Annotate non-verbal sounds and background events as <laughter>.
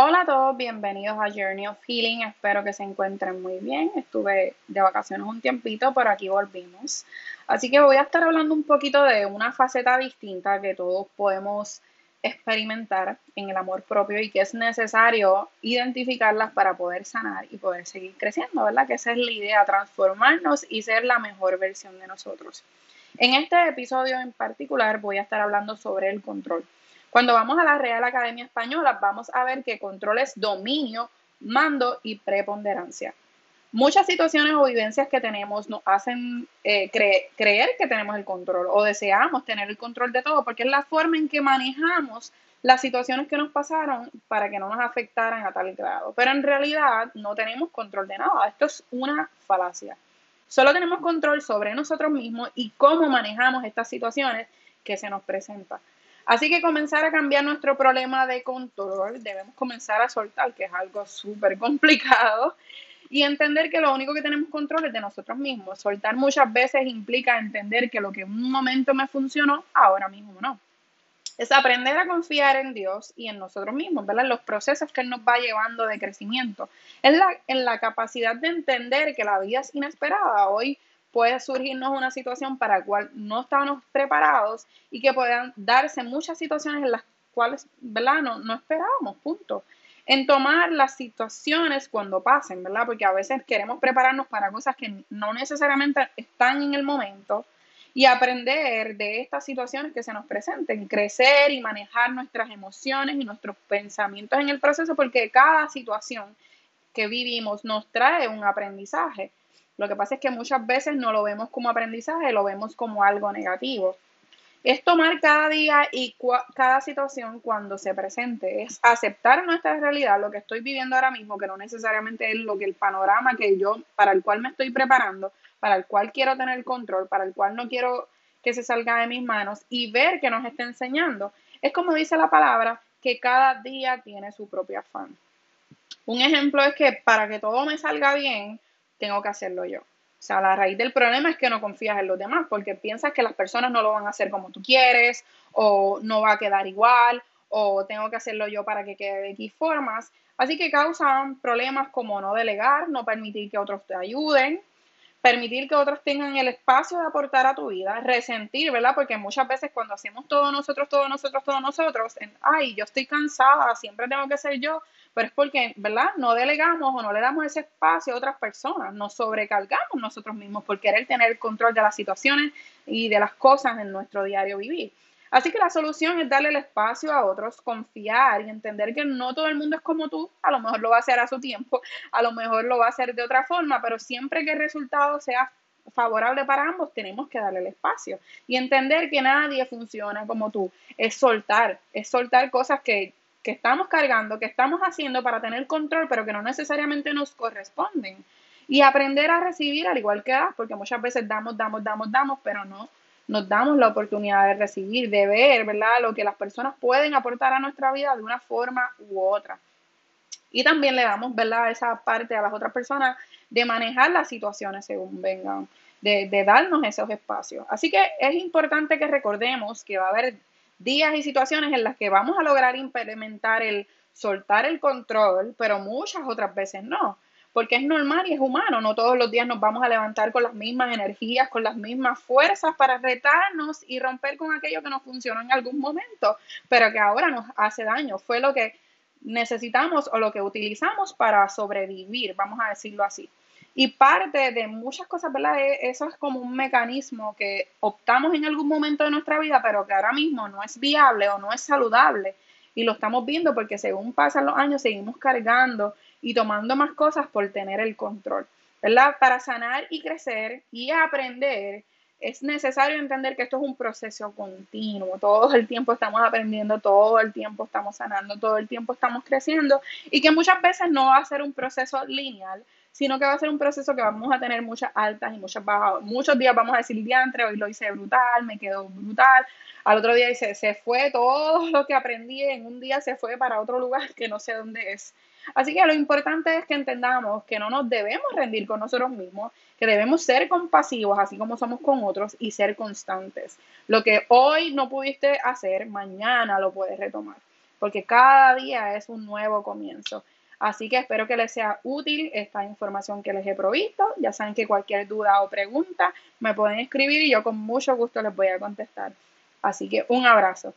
Hola a todos, bienvenidos a Journey of Healing. Espero que se encuentren muy bien. Estuve de vacaciones un tiempito, pero aquí volvimos. Así que voy a estar hablando un poquito de una faceta distinta que todos podemos experimentar en el amor propio y que es necesario identificarlas para poder sanar y poder seguir creciendo, ¿verdad? Que esa es la idea, transformarnos y ser la mejor versión de nosotros. En este episodio en particular voy a estar hablando sobre el control. Cuando vamos a la Real Academia Española, vamos a ver que control es dominio, mando y preponderancia. Muchas situaciones o vivencias que tenemos nos hacen eh, creer que tenemos el control o deseamos tener el control de todo, porque es la forma en que manejamos las situaciones que nos pasaron para que no nos afectaran a tal grado. Pero en realidad no tenemos control de nada. Esto es una falacia. Solo tenemos control sobre nosotros mismos y cómo manejamos estas situaciones que se nos presentan. Así que comenzar a cambiar nuestro problema de control, debemos comenzar a soltar, que es algo súper complicado, y entender que lo único que tenemos control es de nosotros mismos. Soltar muchas veces implica entender que lo que en un momento me funcionó, ahora mismo no. Es aprender a confiar en Dios y en nosotros mismos, ¿verdad? Los procesos que Él nos va llevando de crecimiento. Es la, en la capacidad de entender que la vida es inesperada. Hoy puede surgirnos una situación para la cual no estábamos preparados y que puedan darse muchas situaciones en las cuales, ¿verdad? No, no esperábamos, punto. En tomar las situaciones cuando pasen, ¿verdad? Porque a veces queremos prepararnos para cosas que no necesariamente están en el momento y aprender de estas situaciones que se nos presenten, crecer y manejar nuestras emociones y nuestros pensamientos en el proceso, porque cada situación que vivimos nos trae un aprendizaje. Lo que pasa es que muchas veces no lo vemos como aprendizaje, lo vemos como algo negativo. Es tomar cada día y cada situación cuando se presente, es aceptar nuestra realidad, lo que estoy viviendo ahora mismo, que no necesariamente es lo que el panorama que yo, para el cual me estoy preparando, para el cual quiero tener control, para el cual no quiero que se salga de mis manos y ver que nos está enseñando. Es como dice la palabra, que cada día tiene su propio afán. Un ejemplo es que para que todo me salga bien, tengo que hacerlo yo. O sea, la raíz del problema es que no confías en los demás porque piensas que las personas no lo van a hacer como tú quieres o no va a quedar igual o tengo que hacerlo yo para que quede de X formas. Así que causan problemas como no delegar, no permitir que otros te ayuden, permitir que otros tengan el espacio de aportar a tu vida, resentir, ¿verdad? Porque muchas veces cuando hacemos todo nosotros, todo nosotros, todo nosotros, en, ay, yo estoy cansada, siempre tengo que ser yo, pero es porque, ¿verdad? No delegamos o no le damos ese espacio a otras personas, nos sobrecargamos nosotros mismos por querer tener el control de las situaciones y de las cosas en nuestro diario vivir. Así que la solución es darle el espacio a otros, confiar y entender que no todo el mundo es como tú, a lo mejor lo va a hacer a su tiempo, a lo mejor lo va a hacer de otra forma, pero siempre que el resultado sea favorable para ambos, tenemos que darle el espacio y entender que nadie funciona como tú. Es soltar, es soltar cosas que que estamos cargando, que estamos haciendo para tener control, pero que no necesariamente nos corresponden. Y aprender a recibir al igual que dar, porque muchas veces damos, damos, damos, damos, pero no nos damos la oportunidad de recibir, de ver, ¿verdad? Lo que las personas pueden aportar a nuestra vida de una forma u otra. Y también le damos, ¿verdad? Esa parte a las otras personas de manejar las situaciones según vengan, de, de darnos esos espacios. Así que es importante que recordemos que va a haber días y situaciones en las que vamos a lograr implementar el soltar el control, pero muchas otras veces no, porque es normal y es humano, no todos los días nos vamos a levantar con las mismas energías, con las mismas fuerzas para retarnos y romper con aquello que nos funcionó en algún momento, pero que ahora nos hace daño. Fue lo que necesitamos o lo que utilizamos para sobrevivir, vamos a decirlo así. Y parte de muchas cosas, ¿verdad? E, eso es como un mecanismo que optamos en algún momento de nuestra vida, pero que ahora mismo no es viable o no es saludable. Y lo estamos viendo porque según pasan los años seguimos cargando y tomando más cosas por tener el control, ¿verdad? Para sanar y crecer y aprender es necesario entender que esto es un proceso continuo. Todo el tiempo estamos aprendiendo, todo el tiempo estamos sanando, todo el tiempo estamos creciendo y que muchas veces no va a ser un proceso lineal, sino que va a ser un proceso que vamos a tener muchas altas y muchas bajas. Muchos días vamos a decir, diantre, hoy lo hice brutal, me quedó brutal. Al otro día dice, se fue todo <laughs> lo que aprendí, en un día se fue para otro lugar que no sé dónde es. Así que lo importante es que entendamos que no nos debemos rendir con nosotros mismos, que debemos ser compasivos, así como somos con otros, y ser constantes. Lo que hoy no pudiste hacer, mañana lo puedes retomar. porque cada día es un nuevo comienzo. Así que espero que les sea útil esta información que les he provisto. Ya saben que cualquier duda o pregunta me pueden escribir y yo con mucho gusto les voy a contestar. Así que un abrazo.